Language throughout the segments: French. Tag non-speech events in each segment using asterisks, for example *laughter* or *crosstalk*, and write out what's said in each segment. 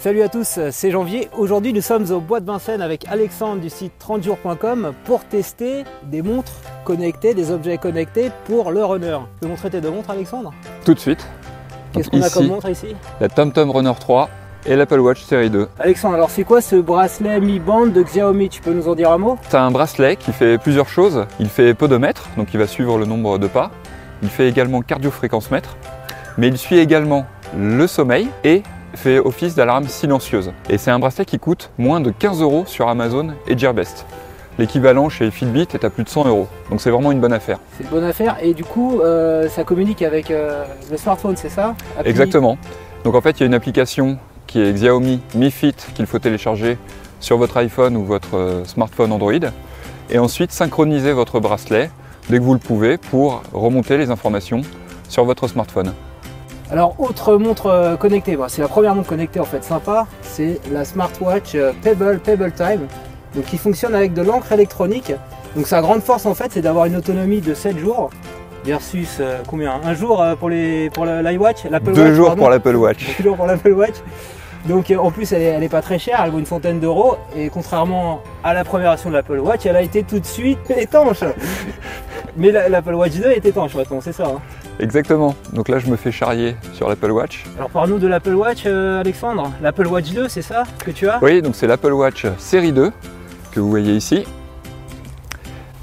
Salut à tous, c'est Janvier. Aujourd'hui, nous sommes au Bois de Vincennes avec Alexandre du site 30jours.com pour tester des montres connectées, des objets connectés pour le runner. Tu peux montrer tes deux montres, Alexandre? Tout de suite. Qu'est-ce qu'on a comme montre ici? La TomTom Runner 3 et l'Apple Watch série 2. Alexandre, alors c'est quoi ce bracelet Mi Band de Xiaomi? Tu peux nous en dire un mot? C'est un bracelet qui fait plusieurs choses. Il fait podomètre, donc il va suivre le nombre de pas. Il fait également cardio-fréquence-mètre, mais il suit également le sommeil et fait office d'alarme silencieuse. Et c'est un bracelet qui coûte moins de 15 euros sur Amazon et Gearbest. L'équivalent chez Fitbit est à plus de 100 euros. Donc c'est vraiment une bonne affaire. C'est une bonne affaire et du coup euh, ça communique avec euh, le smartphone, c'est ça? Exactement. Donc en fait il y a une application qui est Xiaomi Mi Fit qu'il faut télécharger sur votre iPhone ou votre euh, smartphone Android. Et ensuite synchroniser votre bracelet dès que vous le pouvez pour remonter les informations sur votre smartphone. Alors, autre montre euh, connectée, c'est la première montre connectée en fait sympa, c'est la smartwatch euh, Pebble Pebble Time, donc qui fonctionne avec de l'encre électronique. Donc sa grande force en fait, c'est d'avoir une autonomie de 7 jours versus euh, combien? Un jour pour les pour l'iWatch, l'Apple Deux jours pour l'Apple Watch. *laughs* Deux jours pour l'Apple Watch. Donc en plus elle n'est pas très chère, elle vaut une centaine d'euros et contrairement à la première version de l'Apple Watch, elle a été tout de suite étanche. *laughs* Mais l'Apple Watch 2 est étanche maintenant, c'est ça hein. Exactement. Donc là, je me fais charrier sur l'Apple Watch. Alors parle-nous de l'Apple Watch, euh, Alexandre. L'Apple Watch 2, c'est ça que tu as? Oui, donc c'est l'Apple Watch série 2 que vous voyez ici.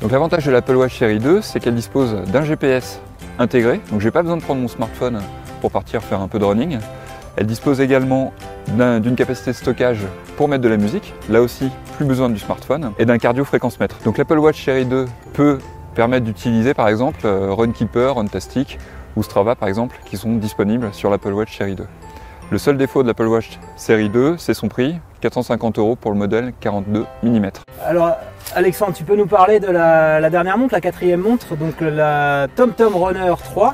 Donc l'avantage de l'Apple Watch série 2, c'est qu'elle dispose d'un GPS intégré. Donc j'ai pas besoin de prendre mon smartphone pour partir faire un peu de running. Elle dispose également d'une capacité de stockage pour mettre de la musique. Là aussi, plus besoin du smartphone. Et d'un cardio fréquence mètre. Donc l'Apple Watch série 2 peut permettent d'utiliser par exemple euh, Runkeeper, Runtastic ou Strava par exemple qui sont disponibles sur l'Apple Watch série 2. Le seul défaut de l'Apple Watch série 2, c'est son prix, 450 euros pour le modèle 42 mm. Alors Alexandre, tu peux nous parler de la, dernière montre, la quatrième montre, donc la TomTom Runner 3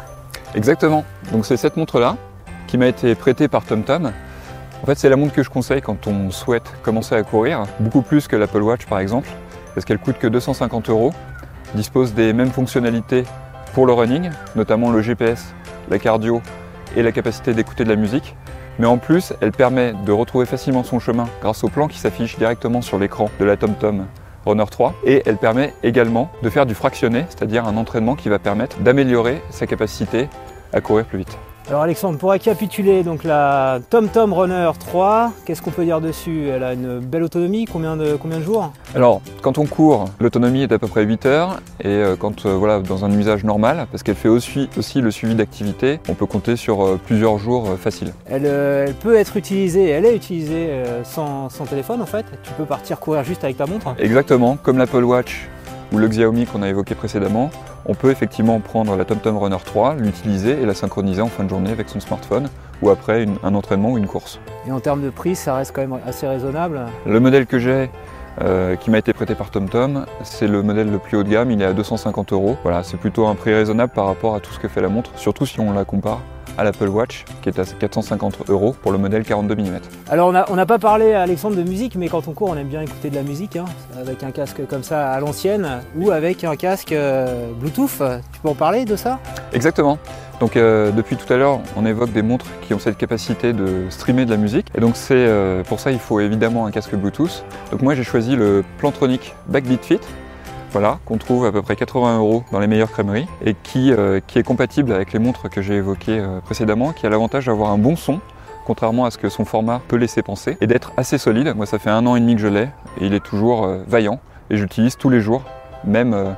Exactement, donc c'est cette montre-là qui m'a été prêtée par TomTom. En fait, c'est la montre que je conseille quand on souhaite commencer à courir, beaucoup plus que l'Apple Watch par exemple, parce qu'elle coûte que 250 euros dispose des mêmes fonctionnalités pour le running, notamment le GPS, la cardio et la capacité d'écouter de la musique. Mais en plus, elle permet de retrouver facilement son chemin grâce au plan qui s'affiche directement sur l'écran de la TomTom Runner 3. Et elle permet également de faire du fractionné, c'est-à-dire un entraînement qui va permettre d'améliorer sa capacité à courir plus vite. Alors Alexandre, pour récapituler, donc la TomTom Runner 3, qu'est-ce qu'on peut dire dessus? Elle a une belle autonomie, combien de, combien de jours? Alors, quand on court, l'autonomie est d'à peu près 8 heures, et euh, quand euh, voilà, dans un usage normal, parce qu'elle fait aussi, aussi le suivi d'activité, on peut compter sur euh, plusieurs jours faciles. Elle, peut être utilisée, elle est utilisée sans, sans téléphone en fait, tu peux partir courir juste avec ta montre. Exactement, comme l'Apple Watch ou le Xiaomi qu'on a évoqué précédemment, on peut effectivement prendre la TomTom Runner 3, l'utiliser et la synchroniser en fin de journée avec son smartphone ou après un entraînement ou une course. Et en termes de prix, ça reste quand même assez raisonnable Le modèle que j'ai, euh, qui m'a été prêté par TomTom, c'est le modèle le plus haut de gamme, il est à 250 euros. Voilà, c'est plutôt un prix raisonnable par rapport à tout ce que fait la montre, surtout si on la compare à l'Apple Watch qui est à 450 euros pour le modèle 42 mm. Alors on n'a pas parlé Alexandre de musique mais quand on court on aime bien écouter de la musique hein, avec un casque comme ça à l'ancienne ou avec un casque euh, Bluetooth. Tu peux en parler de ça? Exactement. Donc euh, depuis tout à l'heure on évoque des montres qui ont cette capacité de streamer de la musique et donc c'est euh, pour ça il faut évidemment un casque Bluetooth. Donc moi j'ai choisi le Plantronic Backbeat Fit voilà, qu'on trouve à peu près 80 euros dans les meilleures crèmeries et qui, euh, qui est compatible avec les montres que j'ai évoquées euh, précédemment, qui a l'avantage d'avoir un bon son contrairement à ce que son format peut laisser penser, et d'être assez solide. Moi, ça fait un an et demi que je l'ai, et il est toujours euh, vaillant, et j'utilise tous les jours, même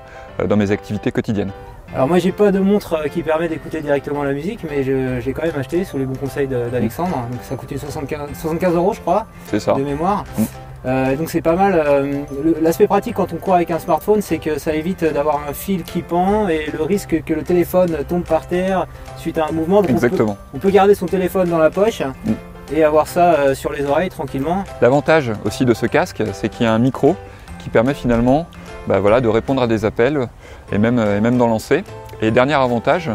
dans mes activités quotidiennes. Alors moi j'ai pas de montre qui permet d'écouter directement la musique mais j'ai quand même acheté sous les bons conseils d'Alexandre. Donc ça coûtait 75, 75 euros je crois de mémoire. Mm. Euh, donc c'est pas mal. Euh, l'aspect pratique quand on court avec un smartphone, c'est que ça évite d'avoir un fil qui pend et le risque que le téléphone tombe par terre suite à un mouvement. Exactement. On peut, garder son téléphone dans la poche. Mm. Et avoir ça euh, sur les oreilles tranquillement. L'avantage aussi de ce casque, c'est qu'il y a un micro qui permet finalement bah voilà, de répondre à des appels et même, et même d'en lancer. Et dernier avantage,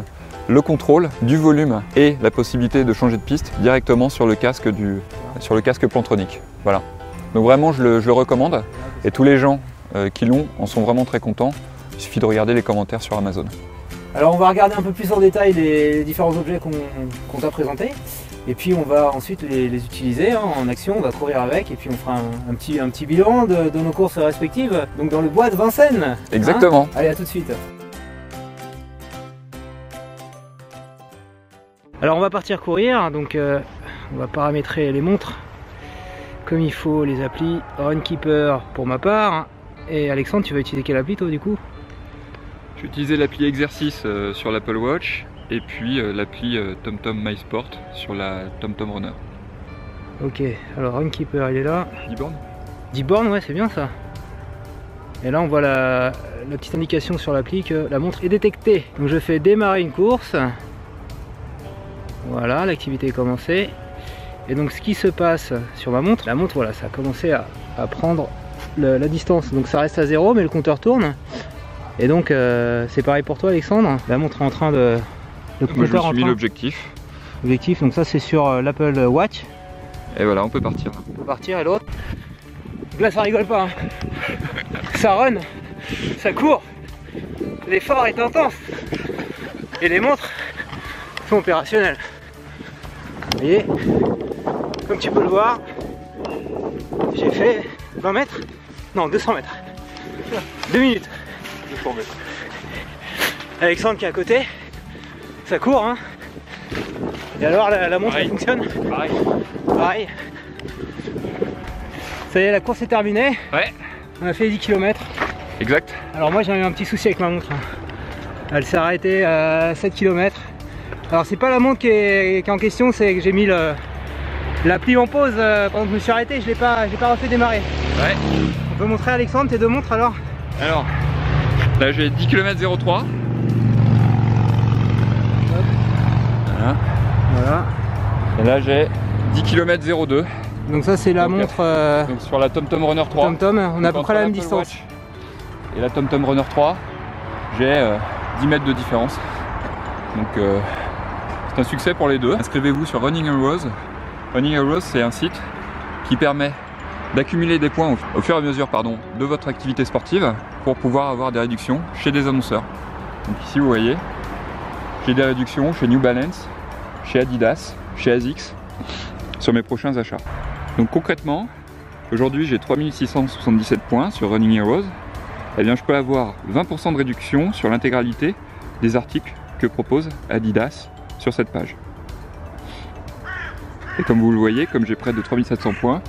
le contrôle du volume et la possibilité de changer de piste directement sur le casque, du, sur le casque Plantronic. Voilà. Donc vraiment, je le, recommande. Et tous les gens euh, qui l'ont en sont vraiment très contents. Il suffit de regarder les commentaires sur Amazon. Alors on va regarder un peu plus en détail les différents objets qu'on t'a présentés. Et puis on va ensuite les, utiliser hein, en action, on va courir avec et puis on fera un, petit, un petit bilan de, nos courses respectives. Donc dans le bois de Vincennes. Exactement. Allez à tout de suite. Alors on va partir courir, donc euh, on va paramétrer les montres comme il faut, les applis Runkeeper pour ma part. Et Alexandre, tu vas utiliser quelle appli toi du coup? Je vais utiliser l'appli exercice euh, sur l'Apple Watch et puis euh, l'appli TomTom MySport sur la TomTom Runner. Ok, alors Runkeeper il est là. 10 bornes? 10 bornes, ouais, c'est bien ça. Et là on voit la, la petite indication sur l'appli que la montre est détectée. Donc je fais démarrer une course. Voilà, l'activité est commencée. Et donc ce qui se passe sur ma montre, la montre voilà, ça a commencé à, prendre la distance. Donc ça reste à zéro mais le compteur tourne. Et donc euh, c'est pareil pour toi Alexandre. La montre est en train de. Le compteur Moi, je l'objectif. Objectif, donc ça c'est sur euh, l'Apple Watch. Et voilà, on peut partir. On peut partir et l'autre. Là ça rigole pas. Hein. *laughs* ça run, ça court. L'effort est intense. Et les montres sont opérationnelles. Vous voyez, comme tu peux le voir, j'ai fait 20 mètres, non 200 mètres, 2 minutes. 200 mètres. Alexandre qui est à côté, ça court hein. Et alors la, montre elle fonctionne Pareil. Pareil. Ça y est, la course est terminée. Ouais. On a fait 10 km. Exact. Alors moi j'ai eu un petit souci avec ma montre. Hein. Elle s'est arrêtée à 7 km. Alors c'est pas la montre qui est, en question, c'est que j'ai mis l'appli en pause euh, pendant que je me suis arrêté, je l'ai pas, pas refait démarrer. Ouais. On peut montrer Alexandre tes deux montres alors Alors, là j'ai 10 km 03. Voilà. voilà. Et là j'ai 10 km 02. Donc ça c'est la montre... Euh, donc sur la TomTom Runner 3. TomTom, on a à peu près la même distance. et la TomTom Runner 3, j'ai 10 euh, mètres de différence. Donc un succès pour les deux. Inscrivez-vous sur Running Heroes. Running Heroes, c'est un site qui permet d'accumuler des points au fur et à mesure pardon, de votre activité sportive pour pouvoir avoir des réductions chez des annonceurs. Donc ici vous voyez, j'ai des réductions chez New Balance, chez Adidas, chez ASICS sur mes prochains achats. Donc concrètement, aujourd'hui j'ai 3677 points sur Running Heroes. Eh bien je peux avoir 20% de réduction sur l'intégralité des articles que propose Adidas, sur cette page. Et comme vous le voyez, comme j'ai près de 3700 points,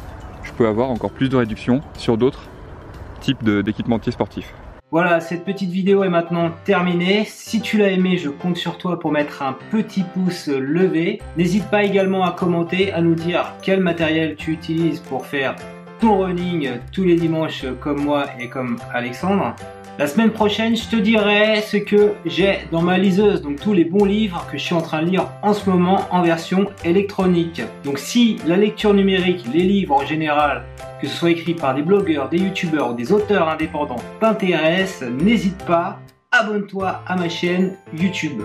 je peux avoir encore plus de réduction sur d'autres types d'équipementiers sportifs. Voilà, cette petite vidéo est maintenant terminée. Si tu l'as aimé, je compte sur toi pour mettre un petit pouce levé. N'hésite pas également à commenter, à nous dire quel matériel tu utilises pour faire ton running tous les dimanches comme moi et comme Alexandre. La semaine prochaine, je te dirai ce que j'ai dans ma liseuse, donc tous les bons livres que je suis en train de lire en ce moment en version électronique. Donc si la lecture numérique, les livres en général, que ce soit écrit par des blogueurs, des youtubeurs ou des auteurs indépendants t'intéressent, n'hésite pas, abonne-toi à ma chaîne YouTube.